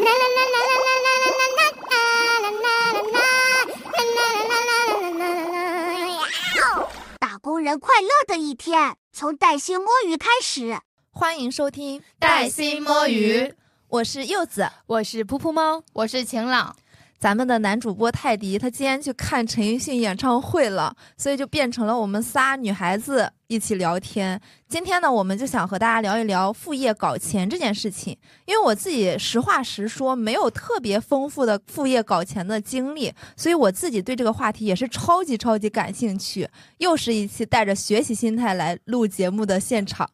打工人快乐的一天，从带薪摸鱼开始。欢迎收听带薪摸鱼，我是柚子，我是噗噗猫，我是晴朗。咱们的男主播泰迪，他今天去看陈奕迅演唱会了，所以就变成了我们仨女孩子一起聊天。今天呢，我们就想和大家聊一聊副业搞钱这件事情。因为我自己实话实说，没有特别丰富的副业搞钱的经历，所以我自己对这个话题也是超级超级感兴趣。又是一期带着学习心态来录节目的现场。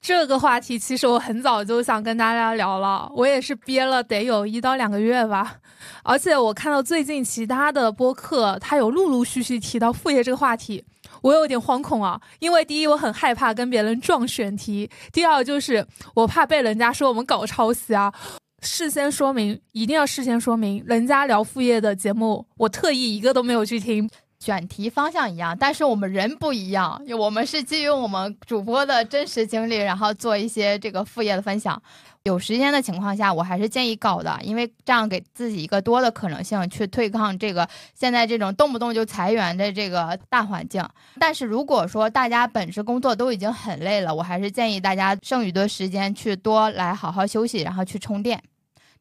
这个话题其实我很早就想跟大家聊了，我也是憋了得有一到两个月吧。而且我看到最近其他的播客，他有陆陆续续提到副业这个话题，我有点惶恐啊。因为第一，我很害怕跟别人撞选题；第二，就是我怕被人家说我们搞抄袭啊。事先说明，一定要事先说明，人家聊副业的节目，我特意一个都没有去听。选题方向一样，但是我们人不一样。我们是基于我们主播的真实经历，然后做一些这个副业的分享。有时间的情况下，我还是建议搞的，因为这样给自己一个多的可能性去对抗这个现在这种动不动就裁员的这个大环境。但是如果说大家本职工作都已经很累了，我还是建议大家剩余的时间去多来好好休息，然后去充电。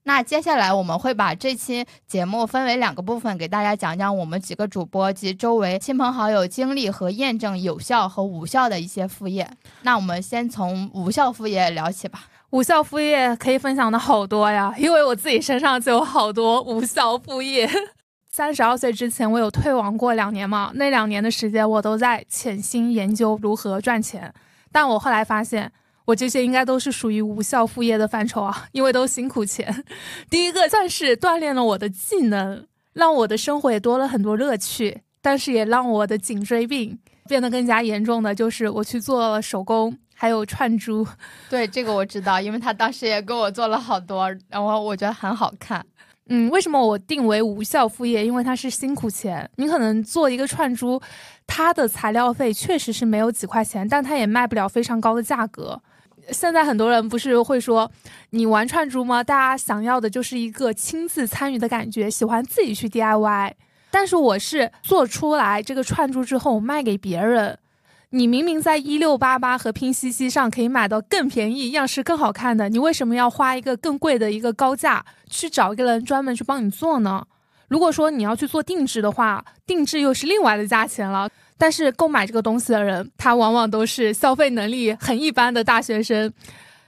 那接下来我们会把这期节目分为两个部分，给大家讲讲我们几个主播及周围亲朋好友经历和验证有效和无效的一些副业。那我们先从无效副业聊起吧。无效副业可以分享的好多呀，因为我自己身上就有好多无效副业。三十二岁之前，我有退网过两年嘛，那两年的时间我都在潜心研究如何赚钱，但我后来发现。我这些应该都是属于无效副业的范畴啊，因为都辛苦钱。第一个算是锻炼了我的技能，让我的生活也多了很多乐趣，但是也让我的颈椎病变得更加严重的就是我去做了手工，还有串珠。对这个我知道，因为他当时也给我做了好多，然后我觉得很好看。嗯，为什么我定为无效副业？因为它是辛苦钱。你可能做一个串珠，它的材料费确实是没有几块钱，但它也卖不了非常高的价格。现在很多人不是会说，你玩串珠吗？大家想要的就是一个亲自参与的感觉，喜欢自己去 DIY。但是我是做出来这个串珠之后卖给别人，你明明在一六八八和拼夕夕上可以买到更便宜、样式更好看的，你为什么要花一个更贵的一个高价去找一个人专门去帮你做呢？如果说你要去做定制的话，定制又是另外的价钱了。但是购买这个东西的人，他往往都是消费能力很一般的大学生。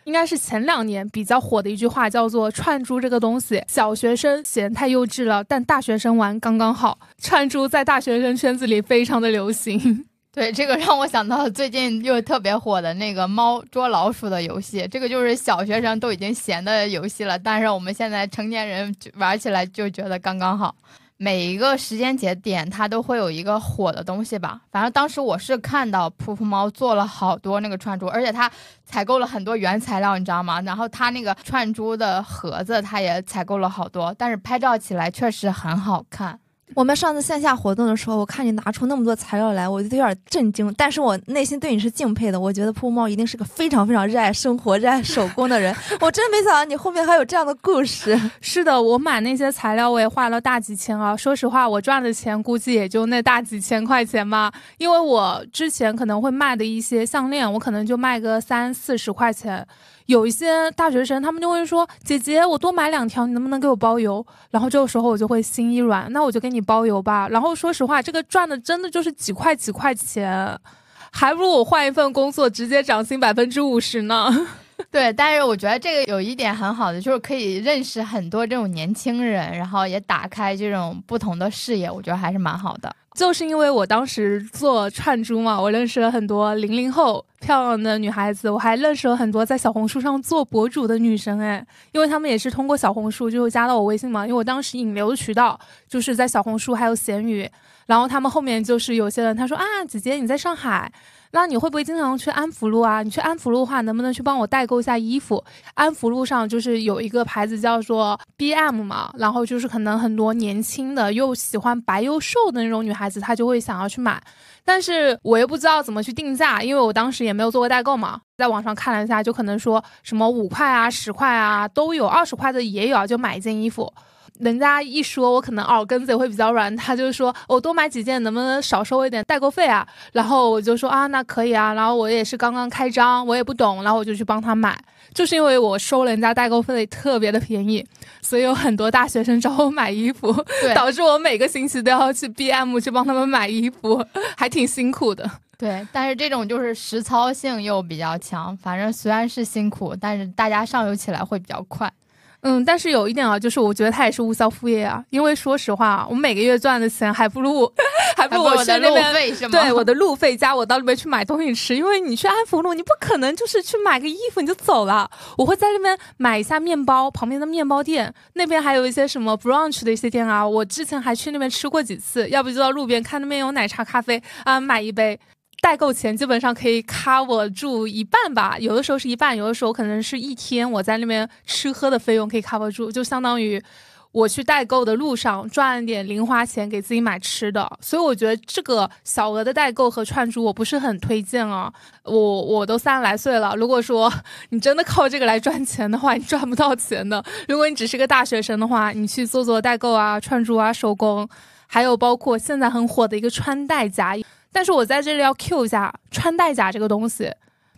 应该是前两年比较火的一句话，叫做“串珠这个东西，小学生嫌太幼稚了，但大学生玩刚刚好”。串珠在大学生圈子里非常的流行。对，这个让我想到最近又特别火的那个猫捉老鼠的游戏。这个就是小学生都已经闲的游戏了，但是我们现在成年人玩起来就觉得刚刚好。每一个时间节点，它都会有一个火的东西吧。反正当时我是看到噗噗猫做了好多那个串珠，而且它采购了很多原材料，你知道吗？然后它那个串珠的盒子，它也采购了好多，但是拍照起来确实很好看。我们上次线下活动的时候，我看你拿出那么多材料来，我就有点震惊。但是我内心对你是敬佩的，我觉得噗猫一定是个非常非常热爱生活、热爱手工的人。我真没想到你后面还有这样的故事。是的，我买那些材料我也花了大几千啊。说实话，我赚的钱估计也就那大几千块钱吧。因为我之前可能会卖的一些项链，我可能就卖个三四十块钱。有一些大学生，他们就会说：“姐姐，我多买两条，你能不能给我包邮？”然后这个时候我就会心一软，那我就给你包邮吧。然后说实话，这个赚的真的就是几块几块钱，还不如我换一份工作，直接涨薪百分之五十呢。对，但是我觉得这个有一点很好的，就是可以认识很多这种年轻人，然后也打开这种不同的视野，我觉得还是蛮好的。就是因为我当时做串珠嘛，我认识了很多零零后漂亮的女孩子，我还认识了很多在小红书上做博主的女生哎，因为他们也是通过小红书就加到我微信嘛，因为我当时引流的渠道就是在小红书还有闲鱼，然后他们后面就是有些人他说啊，姐姐你在上海。那你会不会经常去安福路啊？你去安福路的话，能不能去帮我代购一下衣服？安福路上就是有一个牌子叫做 BM 嘛，然后就是可能很多年轻的又喜欢白又瘦的那种女孩子，她就会想要去买。但是我又不知道怎么去定价，因为我当时也没有做过代购嘛，在网上看了一下，就可能说什么五块啊、十块啊都有，二十块的也有，就买一件衣服。人家一说，我可能耳根子也会比较软，他就说我多买几件，能不能少收我一点代购费啊？然后我就说啊，那可以啊。然后我也是刚刚开张，我也不懂，然后我就去帮他买。就是因为我收了人家代购费特别的便宜，所以有很多大学生找我买衣服，导致我每个星期都要去 BM 去帮他们买衣服，还挺辛苦的。对，但是这种就是实操性又比较强，反正虽然是辛苦，但是大家上游起来会比较快。嗯，但是有一点啊，就是我觉得他也是无效副业啊，因为说实话，我每个月赚的钱还不如还不如我的路费？对，我的路费加我到那边去买东西吃，因为你去安福路，你不可能就是去买个衣服你就走了，我会在那边买一下面包，旁边的面包店那边还有一些什么 brunch 的一些店啊，我之前还去那边吃过几次，要不就到路边看那边有奶茶咖啡啊，买一杯。代购钱基本上可以 cover 住一半吧，有的时候是一半，有的时候可能是一天我在那边吃喝的费用可以 cover 住，就相当于我去代购的路上赚点零花钱给自己买吃的。所以我觉得这个小额的代购和串珠我不是很推荐啊。我我都三十来岁了，如果说你真的靠这个来赚钱的话，你赚不到钱的。如果你只是个大学生的话，你去做做代购啊、串珠啊、手工，还有包括现在很火的一个穿戴甲。但是我在这里要 Q 一下穿戴甲这个东西。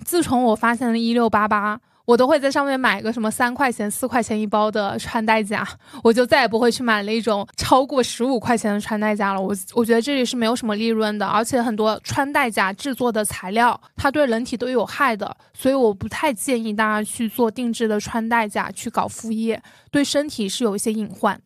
自从我发现了一六八八，我都会在上面买个什么三块钱、四块钱一包的穿戴甲，我就再也不会去买那种超过十五块钱的穿戴甲了。我我觉得这里是没有什么利润的，而且很多穿戴甲制作的材料它对人体都有害的，所以我不太建议大家去做定制的穿戴甲去搞副业，对身体是有一些隐患。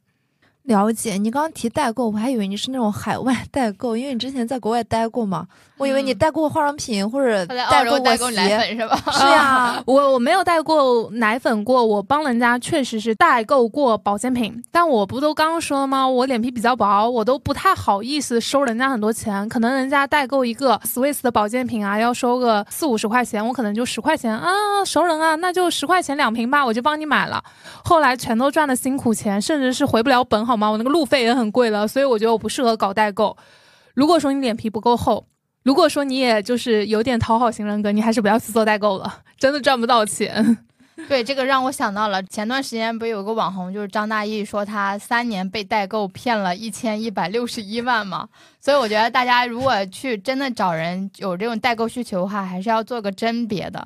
了解，你刚刚提代购，我还以为你是那种海外 代购，因为你之前在国外待过嘛。我以为你代过化妆品或者代购奶粉是吧？是呀，我我没有代购奶粉过，我帮人家确实是代购过保健品。但我不都刚刚说了吗？我脸皮比较薄，我都不太好意思收人家很多钱。可能人家代购一个 Swiss 的保健品啊，要收个四五十块钱，我可能就十块钱啊，熟人啊，那就十块钱两瓶吧，我就帮你买了。后来全都赚的辛苦钱，甚至是回不了本，好吗？我那个路费也很贵了，所以我觉得我不适合搞代购。如果说你脸皮不够厚。如果说你也就是有点讨好型人格，你还是不要去做代购了，真的赚不到钱。对，这个让我想到了前段时间不是有个网红，就是张大奕说他三年被代购骗了一千一百六十一万嘛。所以我觉得大家如果去真的找人有这种代购需求的话，还是要做个甄别的。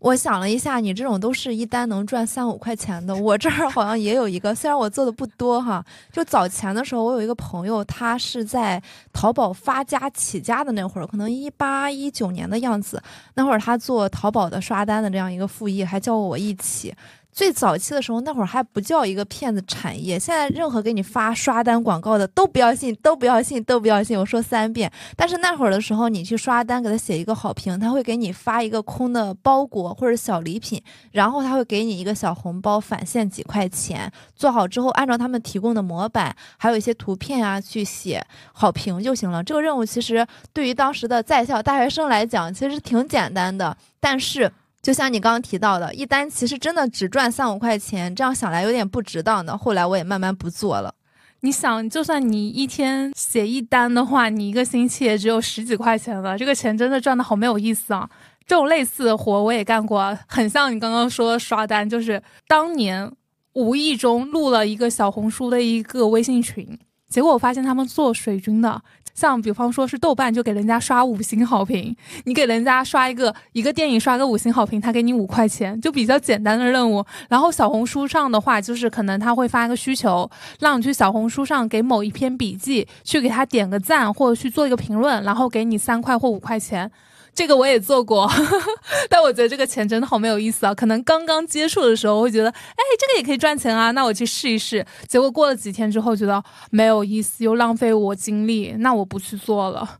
我想了一下，你这种都是一单能赚三五块钱的。我这儿好像也有一个，虽然我做的不多哈。就早前的时候，我有一个朋友，他是在淘宝发家起家的那会儿，可能一八一九年的样子。那会儿他做淘宝的刷单的这样一个副业，还叫我一起。最早期的时候，那会儿还不叫一个骗子产业。现在任何给你发刷单广告的都不要信，都不要信，都不要信。我说三遍。但是那会儿的时候，你去刷单，给他写一个好评，他会给你发一个空的包裹或者小礼品，然后他会给你一个小红包，返现几块钱。做好之后，按照他们提供的模板，还有一些图片啊，去写好评就行了。这个任务其实对于当时的在校大学生来讲，其实挺简单的。但是。就像你刚刚提到的，一单其实真的只赚三五块钱，这样想来有点不值当的。后来我也慢慢不做了。你想，就算你一天写一单的话，你一个星期也只有十几块钱了，这个钱真的赚的好没有意思啊！这种类似的活我也干过，很像你刚刚说的刷单，就是当年无意中录了一个小红书的一个微信群，结果我发现他们做水军的。像比方说是豆瓣就给人家刷五星好评，你给人家刷一个一个电影刷个五星好评，他给你五块钱，就比较简单的任务。然后小红书上的话，就是可能他会发一个需求，让你去小红书上给某一篇笔记去给他点个赞或者去做一个评论，然后给你三块或五块钱。这个我也做过，但我觉得这个钱真的好没有意思啊！可能刚刚接触的时候会觉得，哎，这个也可以赚钱啊，那我去试一试。结果过了几天之后，觉得没有意思，又浪费我精力，那我不去做了。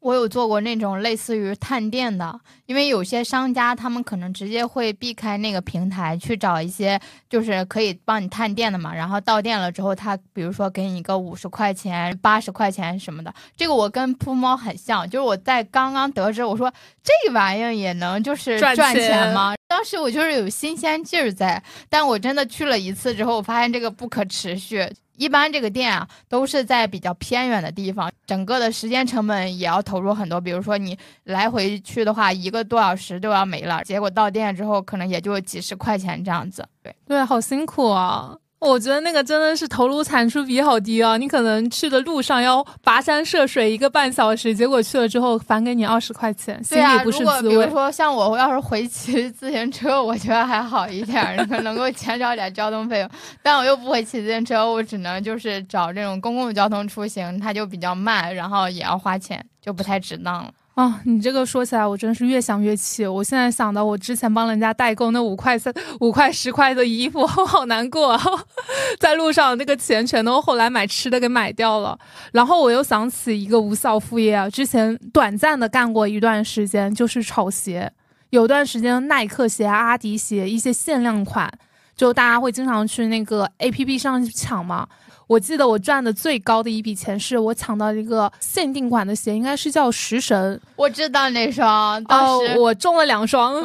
我有做过那种类似于探店的，因为有些商家他们可能直接会避开那个平台，去找一些就是可以帮你探店的嘛。然后到店了之后，他比如说给你个五十块钱、八十块钱什么的。这个我跟铺猫很像，就是我在刚刚得知，我说这玩意儿也能就是赚钱吗？当时我就是有新鲜劲儿在，但我真的去了一次之后，我发现这个不可持续。一般这个店啊都是在比较偏远的地方，整个的时间成本也要投入很多。比如说你来回去的话，一个多小时都要没了，结果到店之后可能也就几十块钱这样子。对对，好辛苦啊。我觉得那个真的是投入产出比好低啊！你可能去的路上要跋山涉水一个半小时，结果去了之后返给你二十块钱，心里不是滋味。如果比如说像我要是回骑自行车，我觉得还好一点，能够减少点交通费用。但我又不会骑自行车，我只能就是找这种公共交通出行，它就比较慢，然后也要花钱，就不太值当了。啊，你这个说起来，我真是越想越气。我现在想到我之前帮人家代购那五块三、五块十块的衣服，我好难过。啊。在路上那个钱全都后来买吃的给买掉了。然后我又想起一个无效副业啊，之前短暂的干过一段时间，就是炒鞋。有段时间耐克鞋、阿迪鞋一些限量款，就大家会经常去那个 A P P 上去抢嘛。我记得我赚的最高的一笔钱是我抢到一个限定款的鞋，应该是叫食神。我知道那双，当时我中了两双，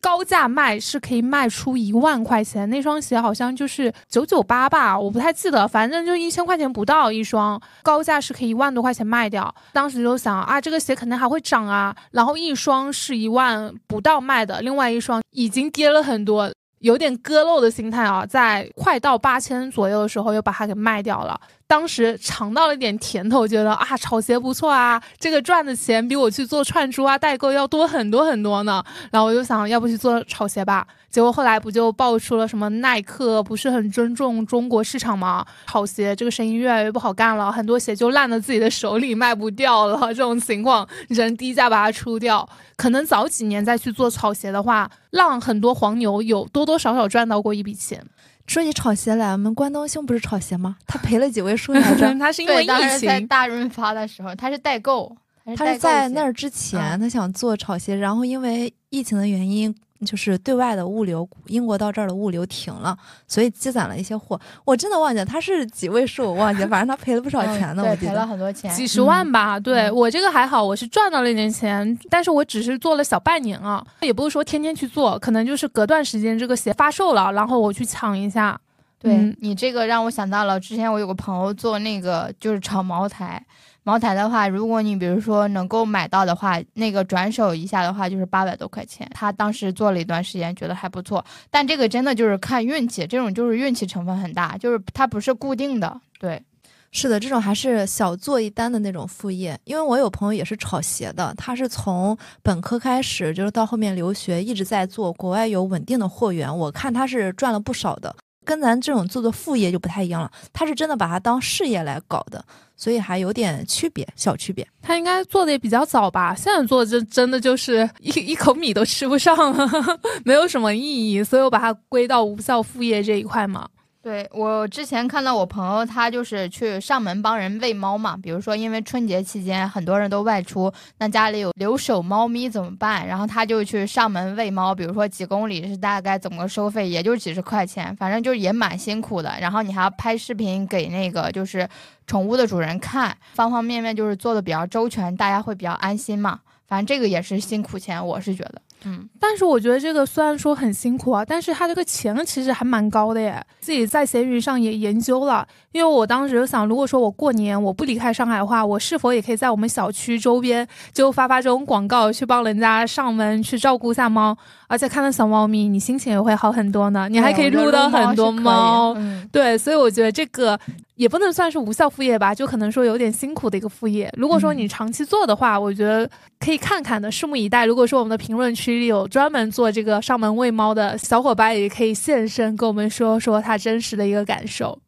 高价卖是可以卖出一万块钱。那双鞋好像就是九九八吧，我不太记得，反正就一千块钱不到一双，高价是可以一万多块钱卖掉。当时就想啊，这个鞋肯定还会涨啊，然后一双是一万不到卖的，另外一双已经跌了很多。有点割肉的心态啊，在快到八千左右的时候又把它给卖掉了。当时尝到了一点甜头，觉得啊，炒鞋不错啊，这个赚的钱比我去做串珠啊、代购要多很多很多呢。然后我就想，要不去做炒鞋吧。结果后来不就爆出了什么耐克不是很尊重中国市场吗？炒鞋这个生意越来越不好干了，很多鞋就烂在自己的手里卖不掉了。这种情况，人低价把它出掉，可能早几年再去做炒鞋的话，让很多黄牛有多多少少赚到过一笔钱。说起炒鞋来，我们关东兄不是炒鞋吗？他赔了几位数来着？他是因为疫情。在大润发的时候，他是代购。他是在那儿之前，他想做炒鞋，然后因为疫情的原因。就是对外的物流，英国到这儿的物流停了，所以积攒了一些货。我真的忘记他是几位数，我忘记，反正他赔了不少钱呢。对，赔了很多钱，几十万吧。对我这个还好，我是赚到了一点钱，但是我只是做了小半年啊，也不是说天天去做，可能就是隔段时间这个鞋发售了，然后我去抢一下。对你这个让我想到了之前我有个朋友做那个就是炒茅台。茅台的话，如果你比如说能够买到的话，那个转手一下的话就是八百多块钱。他当时做了一段时间，觉得还不错。但这个真的就是看运气，这种就是运气成分很大，就是它不是固定的。对，是的，这种还是小做一单的那种副业。因为我有朋友也是炒鞋的，他是从本科开始，就是到后面留学一直在做，国外有稳定的货源，我看他是赚了不少的。跟咱这种做做副业就不太一样了，他是真的把它当事业来搞的，所以还有点区别，小区别。他应该做的也比较早吧？现在做这真的就是一一口米都吃不上，没有什么意义，所以我把它归到无效副业这一块嘛。对我之前看到我朋友，他就是去上门帮人喂猫嘛。比如说，因为春节期间很多人都外出，那家里有留守猫咪怎么办？然后他就去上门喂猫。比如说几公里是大概怎么收费，也就几十块钱，反正就也蛮辛苦的。然后你还要拍视频给那个就是宠物的主人看，方方面面就是做的比较周全，大家会比较安心嘛。反正这个也是辛苦钱，我是觉得。嗯，但是我觉得这个虽然说很辛苦啊，但是他这个钱其实还蛮高的耶。自己在闲鱼上也研究了，因为我当时就想，如果说我过年我不离开上海的话，我是否也可以在我们小区周边就发发这种广告，去帮人家上门去照顾一下猫，而且看到小猫咪，你心情也会好很多呢。你还可以撸到很多猫，对，所以我觉得这个。也不能算是无效副业吧，就可能说有点辛苦的一个副业。如果说你长期做的话，我觉得可以看看的，拭目以待。如果说我们的评论区里有专门做这个上门喂猫的小伙伴，也可以现身跟我们说说他真实的一个感受。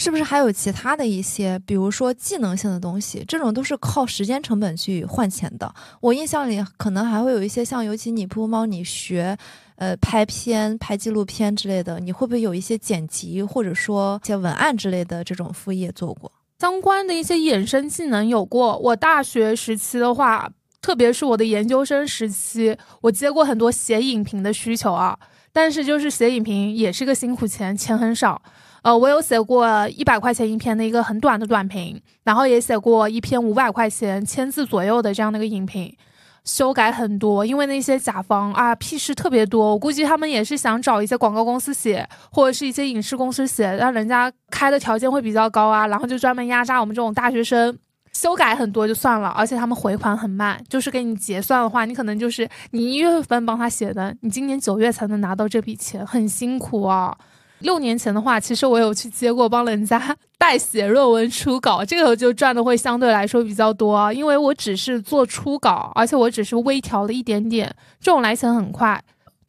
是不是还有其他的一些，比如说技能性的东西？这种都是靠时间成本去换钱的。我印象里可能还会有一些像，尤其你铺猫，你学。呃，拍片、拍纪录片之类的，你会不会有一些剪辑或者说一些文案之类的这种副业做过？相关的一些衍生技能有过。我大学时期的话，特别是我的研究生时期，我接过很多写影评的需求啊。但是就是写影评也是个辛苦钱，钱很少。呃，我有写过一百块钱一篇的一个很短的短评，然后也写过一篇五百块钱千字左右的这样的一个影评。修改很多，因为那些甲方啊屁事特别多，我估计他们也是想找一些广告公司写，或者是一些影视公司写，让人家开的条件会比较高啊，然后就专门压榨我们这种大学生。修改很多就算了，而且他们回款很慢，就是给你结算的话，你可能就是你一月份帮他写的，你今年九月才能拿到这笔钱，很辛苦啊。六年前的话，其实我有去接过帮人家 代写论文初稿，这个就赚的会相对来说比较多，因为我只是做初稿，而且我只是微调了一点点，这种来钱很快。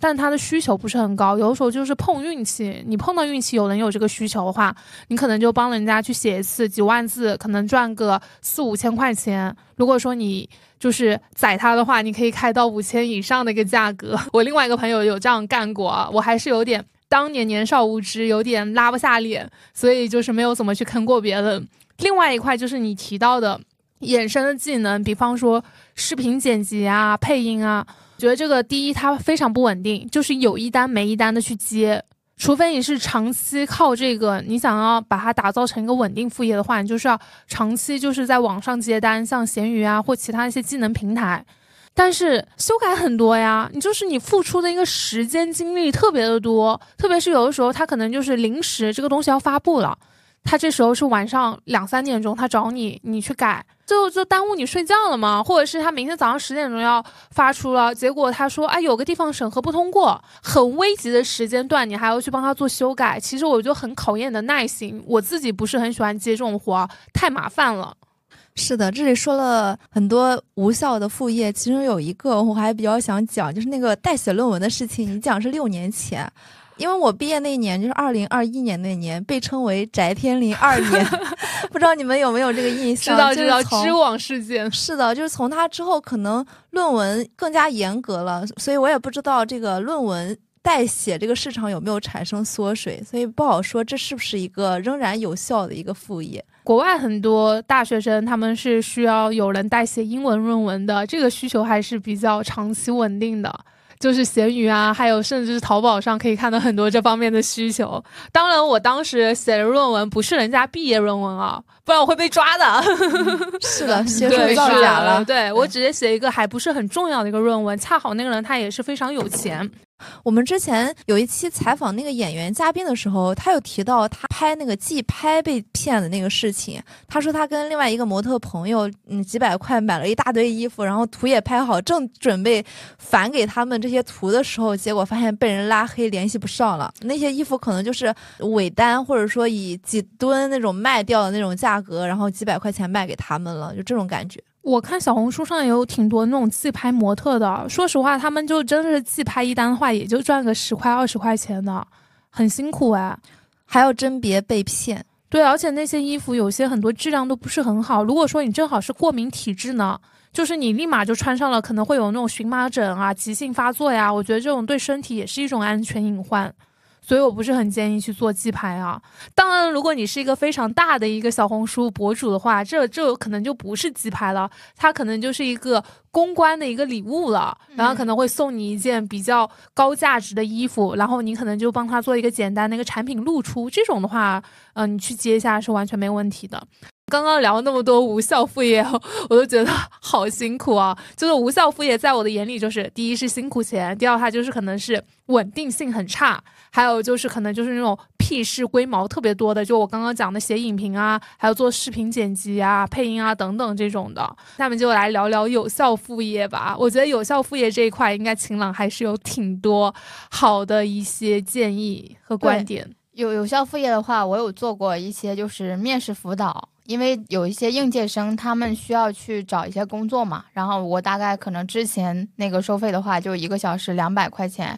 但他的需求不是很高，有的时候就是碰运气。你碰到运气，有人有这个需求的话，你可能就帮人家去写一次几万字，可能赚个四五千块钱。如果说你就是宰他的话，你可以开到五千以上的一个价格。我另外一个朋友有这样干过，我还是有点当年年少无知，有点拉不下脸，所以就是没有怎么去坑过别人。另外一块就是你提到的衍生的技能，比方说视频剪辑啊、配音啊。觉得这个第一，它非常不稳定，就是有一单没一单的去接，除非你是长期靠这个，你想要把它打造成一个稳定副业的话，你就是要长期就是在网上接单，像闲鱼啊或其他一些技能平台。但是修改很多呀，你就是你付出的一个时间精力特别的多，特别是有的时候他可能就是临时这个东西要发布了。他这时候是晚上两三点钟，他找你，你去改，就就耽误你睡觉了吗？或者是他明天早上十点钟要发出了，结果他说，哎，有个地方审核不通过，很危急的时间段，你还要去帮他做修改，其实我就很考验你的耐心。我自己不是很喜欢接这种活，太麻烦了。是的，这里说了很多无效的副业，其中有一个我还比较想讲，就是那个代写论文的事情。你讲是六年前。因为我毕业那年就是二零二一年那年，被称为“翟天临二年 ”，不知道你们有没有这个印象？知道知道，知网事件是的，就是从他之后，可能论文更加严格了，所以我也不知道这个论文代写这个市场有没有产生缩水，所以不好说这是不是一个仍然有效的一个副业。国外很多大学生他们是需要有人代写英文论文的，这个需求还是比较长期稳定的。就是闲鱼啊，还有甚至是淘宝上可以看到很多这方面的需求。当然，我当时写的论文不是人家毕业论文啊，不然我会被抓的。是的，写出造假了。对我直接写一个还不是很重要的一个论文，恰好那个人他也是非常有钱。我们之前有一期采访那个演员嘉宾的时候，他有提到他拍那个寄拍被骗的那个事情。他说他跟另外一个模特朋友，嗯，几百块买了一大堆衣服，然后图也拍好，正准备返给他们这些图的时候，结果发现被人拉黑，联系不上了。那些衣服可能就是尾单，或者说以几吨那种卖掉的那种价格，然后几百块钱卖给他们了，就这种感觉。我看小红书上也有挺多那种自拍模特的，说实话，他们就真的是自拍一单的话，也就赚个十块二十块钱的，很辛苦哎，还要甄别被骗。对，而且那些衣服有些很多质量都不是很好。如果说你正好是过敏体质呢，就是你立马就穿上了，可能会有那种荨麻疹啊、急性发作呀。我觉得这种对身体也是一种安全隐患。所以我不是很建议去做鸡排啊。当然，如果你是一个非常大的一个小红书博主的话，这这可能就不是鸡排了，它可能就是一个公关的一个礼物了。然后可能会送你一件比较高价值的衣服，然后你可能就帮他做一个简单的一个产品露出。这种的话，嗯，你去接一下是完全没问题的。刚刚聊那么多无效副业，我都觉得好辛苦啊！就是无效副业，在我的眼里，就是第一是辛苦钱，第二它就是可能是稳定性很差，还有就是可能就是那种屁事龟毛特别多的，就我刚刚讲的写影评啊，还有做视频剪辑啊、配音啊等等这种的。下面就来聊聊有效副业吧。我觉得有效副业这一块，应该晴朗还是有挺多好的一些建议和观点。有有效副业的话，我有做过一些就是面试辅导。因为有一些应届生，他们需要去找一些工作嘛，然后我大概可能之前那个收费的话，就一个小时两百块钱。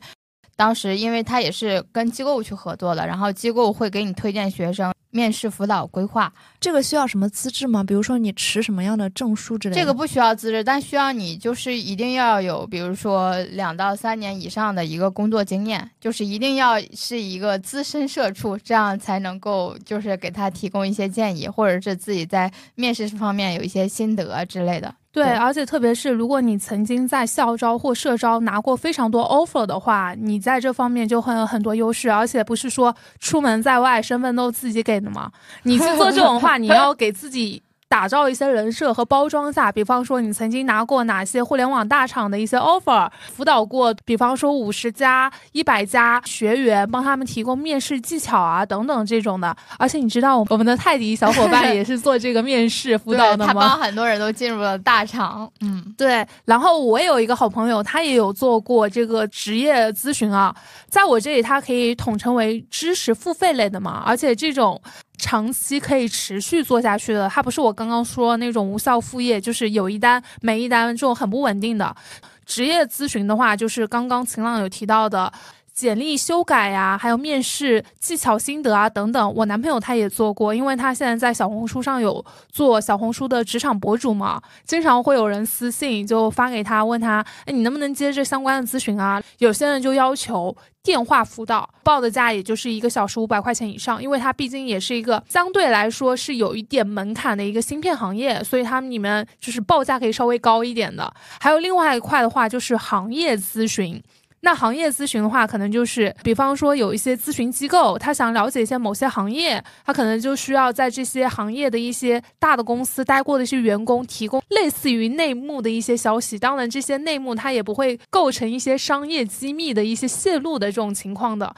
当时因为他也是跟机构去合作的，然后机构会给你推荐学生。面试辅导规划，这个需要什么资质吗？比如说你持什么样的证书之类的？这个不需要资质，但需要你就是一定要有，比如说两到三年以上的一个工作经验，就是一定要是一个资深社畜，这样才能够就是给他提供一些建议，或者是自己在面试方面有一些心得之类的。对，而且特别是如果你曾经在校招或社招拿过非常多 offer 的话，你在这方面就会有很多优势。而且不是说出门在外身份都自己给的吗？你去做这种话，你要给自己。打造一些人设和包装下，比方说你曾经拿过哪些互联网大厂的一些 offer，辅导过，比方说五十家、一百家学员，帮他们提供面试技巧啊等等这种的。而且你知道，我们的泰迪小伙伴也是做这个面试辅导的吗？他帮很多人都进入了大厂。嗯，对。然后我有一个好朋友，他也有做过这个职业咨询啊，在我这里，他可以统称为知识付费类的嘛，而且这种。长期可以持续做下去的，它不是我刚刚说那种无效副业，就是有一单没一单这种很不稳定的。职业咨询的话，就是刚刚晴朗有提到的。简历修改呀，还有面试技巧心得啊等等，我男朋友他也做过，因为他现在在小红书上有做小红书的职场博主嘛，经常会有人私信就发给他，问他，哎，你能不能接这相关的咨询啊？有些人就要求电话辅导，报的价也就是一个小时五百块钱以上，因为他毕竟也是一个相对来说是有一点门槛的一个芯片行业，所以他们里面就是报价可以稍微高一点的。还有另外一块的话，就是行业咨询。那行业咨询的话，可能就是，比方说有一些咨询机构，他想了解一些某些行业，他可能就需要在这些行业的一些大的公司待过的一些员工提供类似于内幕的一些消息。当然，这些内幕它也不会构成一些商业机密的一些泄露的这种情况的。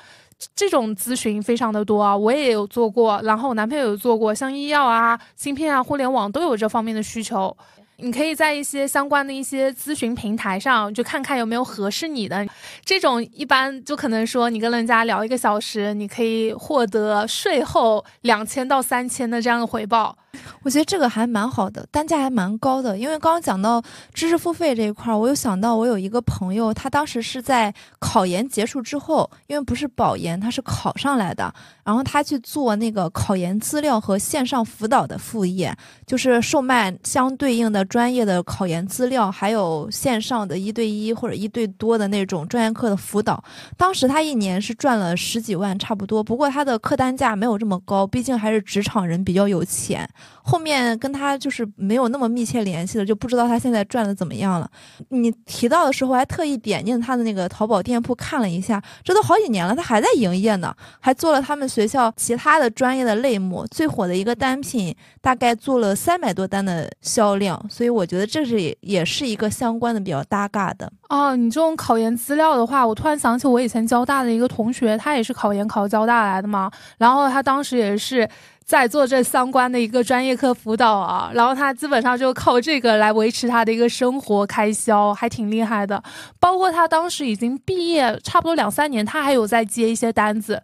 这种咨询非常的多啊，我也有做过，然后我男朋友有做过，像医药啊、芯片啊、互联网都有这方面的需求。你可以在一些相关的一些咨询平台上，就看看有没有合适你的。这种一般就可能说，你跟人家聊一个小时，你可以获得税后两千到三千的这样的回报。我觉得这个还蛮好的，单价还蛮高的。因为刚刚讲到知识付费这一块儿，我又想到我有一个朋友，他当时是在考研结束之后，因为不是保研，他是考上来的，然后他去做那个考研资料和线上辅导的副业，就是售卖相对应的专业的考研资料，还有线上的一对一或者一对多的那种专业课的辅导。当时他一年是赚了十几万，差不多。不过他的客单价没有这么高，毕竟还是职场人，比较有钱。后面跟他就是没有那么密切联系了，就不知道他现在赚的怎么样了。你提到的时候，还特意点进他的那个淘宝店铺看了一下，这都好几年了，他还在营业呢，还做了他们学校其他的专业的类目，最火的一个单品大概做了三百多单的销量，所以我觉得这是也是一个相关的比较搭嘎的。哦，你这种考研资料的话，我突然想起我以前交大的一个同学，他也是考研考交大来的嘛，然后他当时也是。在做这相关的一个专业课辅导啊，然后他基本上就靠这个来维持他的一个生活开销，还挺厉害的。包括他当时已经毕业差不多两三年，他还有在接一些单子。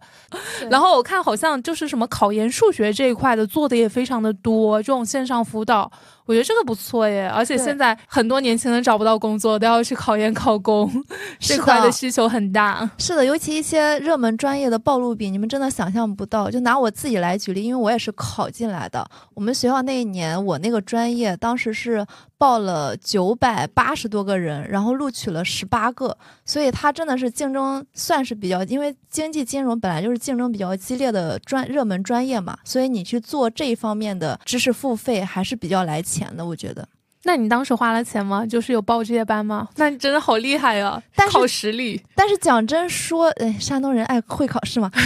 然后我看好像就是什么考研数学这一块的做的也非常的多，这种线上辅导。我觉得这个不错耶，而且现在很多年轻人找不到工作，都要去考研考公，这块的需求很大。是的，尤其一些热门专业的报录比，你们真的想象不到。就拿我自己来举例，因为我也是考进来的。我们学校那一年，我那个专业当时是。报了九百八十多个人，然后录取了十八个，所以它真的是竞争算是比较，因为经济金融本来就是竞争比较激烈的专热门专业嘛，所以你去做这一方面的知识付费还是比较来钱的，我觉得。那你当时花了钱吗？就是有报这些班吗？那你真的好厉害呀！考实力。但是讲真说，哎，山东人爱会考试嘛。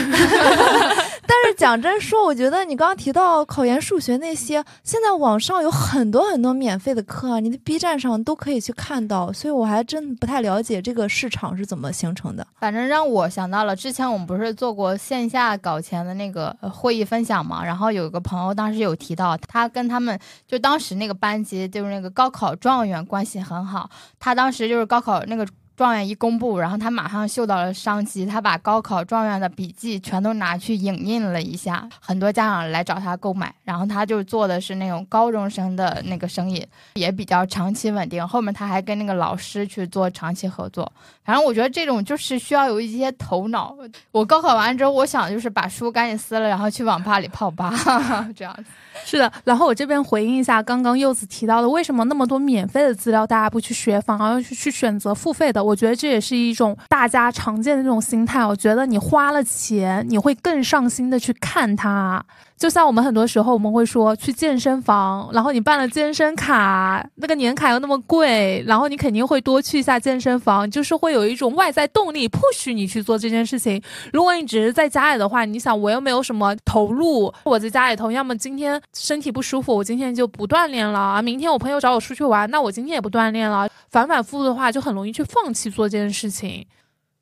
但是讲真说，我觉得你刚刚提到考研数学那些，现在网上有很多很多免费的课啊，你的 B 站上都可以去看到，所以我还真不太了解这个市场是怎么形成的。反正让我想到了之前我们不是做过线下搞钱的那个会议分享嘛，然后有个朋友当时有提到，他跟他们就当时那个班级就是那个高考状元关系很好，他当时就是高考那个。状元一公布，然后他马上嗅到了商机，他把高考状元的笔记全都拿去影印了一下，很多家长来找他购买，然后他就做的是那种高中生的那个生意，也比较长期稳定。后面他还跟那个老师去做长期合作。反正我觉得这种就是需要有一些头脑。我高考完之后，我想就是把书赶紧撕了，然后去网吧里泡吧，这样子。是的，然后我这边回应一下刚刚柚子提到的，为什么那么多免费的资料大家不去学，反而要去去选择付费的？我觉得这也是一种大家常见的这种心态。我觉得你花了钱，你会更上心的去看它。就像我们很多时候我们会说去健身房，然后你办了健身卡，那个年卡又那么贵，然后你肯定会多去一下健身房，就是会有一种外在动力迫使你去做这件事情。如果你只是在家里的话，你想我又没有什么投入，我在家里头，要么今天身体不舒服，我今天就不锻炼了啊，明天我朋友找我出去玩，那我今天也不锻炼了，反反复复的话就很容易去放弃做这件事情。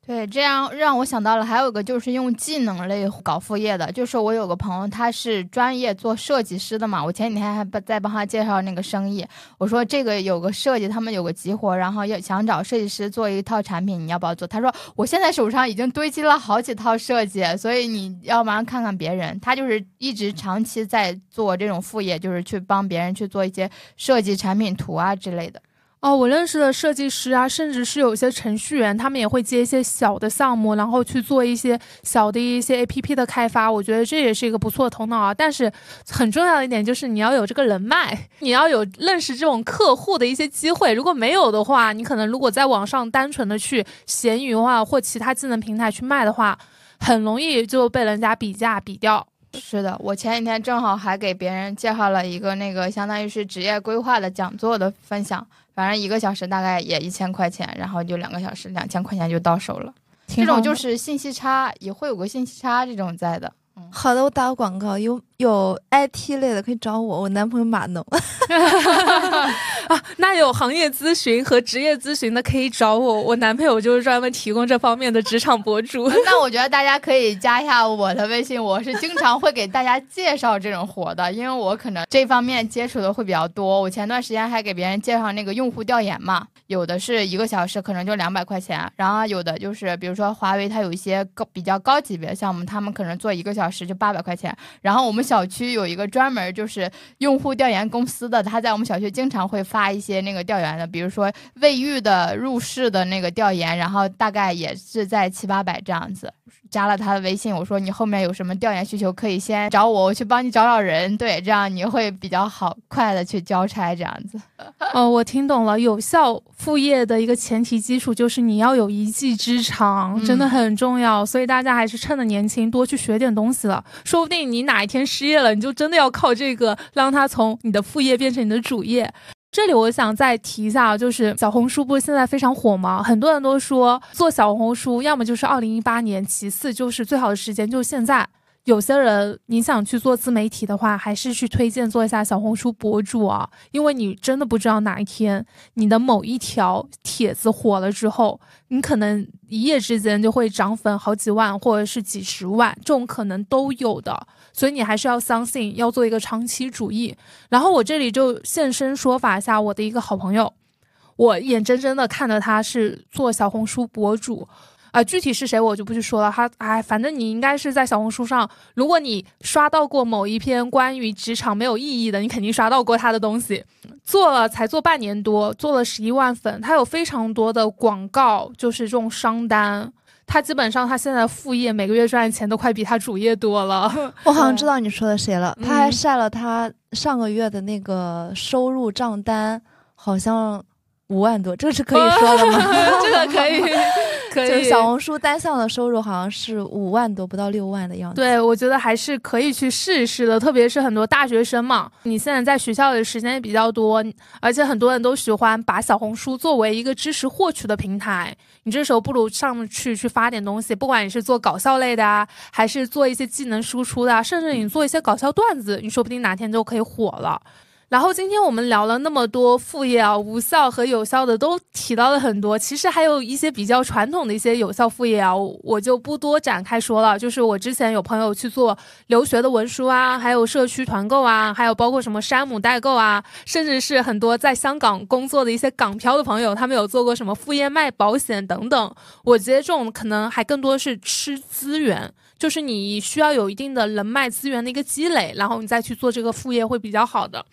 对，这样让我想到了，还有一个就是用技能类搞副业的，就是我有个朋友，他是专业做设计师的嘛。我前几天还在帮他介绍那个生意，我说这个有个设计，他们有个急活，然后要想找设计师做一套产品，你要不要做？他说我现在手上已经堆积了好几套设计，所以你要不然看看别人。他就是一直长期在做这种副业，就是去帮别人去做一些设计产品图啊之类的。哦，我认识的设计师啊，甚至是有一些程序员，他们也会接一些小的项目，然后去做一些小的一些 A P P 的开发。我觉得这也是一个不错的头脑啊。但是很重要的一点就是你要有这个人脉，你要有认识这种客户的一些机会。如果没有的话，你可能如果在网上单纯的去闲鱼的话，或其他技能平台去卖的话，很容易就被人家比价比掉。是的，我前几天正好还给别人介绍了一个那个相当于是职业规划的讲座的分享。反正一个小时大概也一千块钱，然后就两个小时，两千块钱就到手了。这种就是信息差，也会有个信息差这种在的。好的，我打个广告，有有 IT 类的可以找我，我男朋友码农。啊，那有行业咨询和职业咨询的可以找我，我男朋友就是专门提供这方面的职场博主。那我觉得大家可以加一下我的微信，我是经常会给大家介绍这种活的，因为我可能这方面接触的会比较多。我前段时间还给别人介绍那个用户调研嘛。有的是一个小时可能就两百块钱，然后有的就是比如说华为，它有一些高比较高级别的项目，他们可能做一个小时就八百块钱。然后我们小区有一个专门就是用户调研公司的，他在我们小区经常会发一些那个调研的，比如说卫浴的入室的那个调研，然后大概也是在七八百这样子。加了他的微信，我说你后面有什么调研需求，可以先找我，我去帮你找找人。对，这样你会比较好快的去交差，这样子。哦，我听懂了。有效副业的一个前提基础就是你要有一技之长，真的很重要。所以大家还是趁着年轻多去学点东西了，说不定你哪一天失业了，你就真的要靠这个让它从你的副业变成你的主业。这里我想再提一下，就是小红书不是现在非常火吗？很多人都说做小红书，要么就是二零一八年，其次就是最好的时间就是现在。有些人你想去做自媒体的话，还是去推荐做一下小红书博主啊，因为你真的不知道哪一天你的某一条帖子火了之后，你可能一夜之间就会涨粉好几万或者是几十万，这种可能都有的。所以你还是要相信，要做一个长期主义。然后我这里就现身说法一下，我的一个好朋友，我眼睁睁的看着他是做小红书博主。啊，具体是谁我就不去说了。他哎，反正你应该是在小红书上，如果你刷到过某一篇关于职场没有意义的，你肯定刷到过他的东西。做了才做半年多，做了十一万粉，他有非常多的广告，就是这种商单。他基本上他现在副业每个月赚的钱都快比他主业多了。我好像知道你说的谁了，他还晒了他上个月的那个收入账单，好像五万多，这个是可以说的吗？这个可以。就是小红书单项的收入好像是五万多，不到六万的样子。对，我觉得还是可以去试一试的，特别是很多大学生嘛，你现在在学校的时间也比较多，而且很多人都喜欢把小红书作为一个知识获取的平台。你这时候不如上去去发点东西，不管你是做搞笑类的啊，还是做一些技能输出的，甚至你做一些搞笑段子，你说不定哪天就可以火了。然后今天我们聊了那么多副业啊，无效和有效的都提到了很多。其实还有一些比较传统的一些有效副业啊，我就不多展开说了。就是我之前有朋友去做留学的文书啊，还有社区团购啊，还有包括什么山姆代购啊，甚至是很多在香港工作的一些港漂的朋友，他们有做过什么副业卖保险等等。我觉得这种可能还更多是吃资源，就是你需要有一定的人脉资源的一个积累，然后你再去做这个副业会比较好的。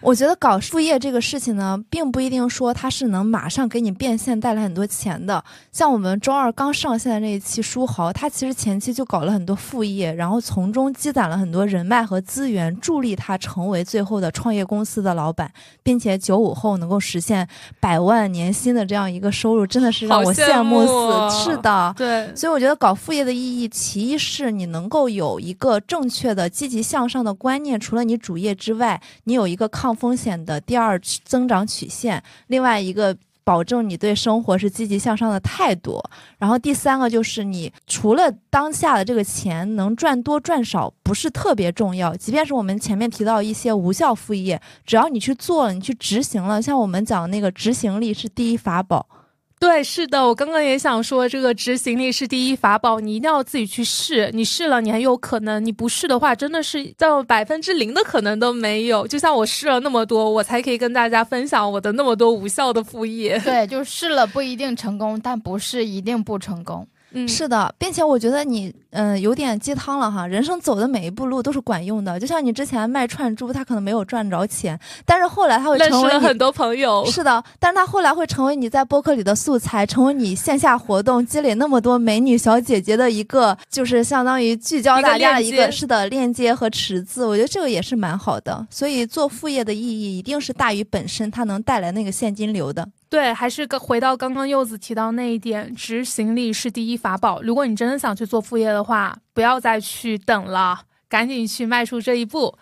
我觉得搞副业这个事情呢，并不一定说它是能马上给你变现带来很多钱的。像我们周二刚上线的那一期书豪，他其实前期就搞了很多副业，然后从中积攒了很多人脉和资源，助力他成为最后的创业公司的老板，并且九五后能够实现百万年薪的这样一个收入，真的是让我羡慕死。是的，对，所以我觉得搞副业的意义，其一是你能够有一个正确的、积极向上的观念，除了你主业之外，你有一个抗风险的第二增长曲线，另外一个保证你对生活是积极向上的态度，然后第三个就是你除了当下的这个钱能赚多赚少不是特别重要，即便是我们前面提到一些无效副业，只要你去做了，你去执行了，像我们讲那个执行力是第一法宝。对，是的，我刚刚也想说，这个执行力是第一法宝，你一定要自己去试。你试了，你很有可能；你不试的话，真的是到百分之零的可能都没有。就像我试了那么多，我才可以跟大家分享我的那么多无效的副业。对，就试了不一定成功，但不是一定不成功。嗯，是的，并且我觉得你，嗯，有点鸡汤了哈。人生走的每一步路都是管用的，就像你之前卖串珠，他可能没有赚着钱，但是后来他会成为很多朋友。是的，但是他后来会成为你在播客里的素材，成为你线下活动积累那么多美女小姐姐的一个，就是相当于聚焦大家的一个是的链接和池子。我觉得这个也是蛮好的。所以做副业的意义一定是大于本身它能带来那个现金流的。对，还是回到刚刚柚子提到那一点，执行力是第一法宝。如果你真的想去做副业的话，不要再去等了，赶紧去迈出这一步。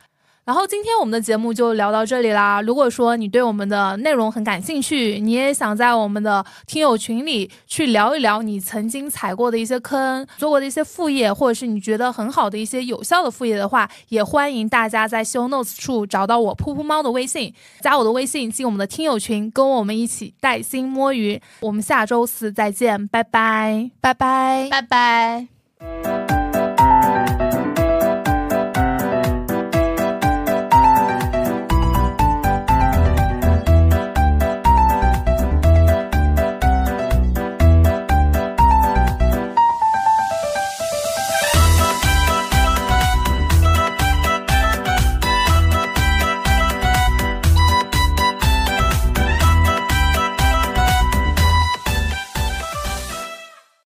然后今天我们的节目就聊到这里啦。如果说你对我们的内容很感兴趣，你也想在我们的听友群里去聊一聊你曾经踩过的一些坑、做过的一些副业，或者是你觉得很好的一些有效的副业的话，也欢迎大家在 show notes 处找到我噗噗猫的微信，加我的微信进我们的听友群，跟我们一起带薪摸鱼。我们下周四再见，拜拜，拜拜，拜拜。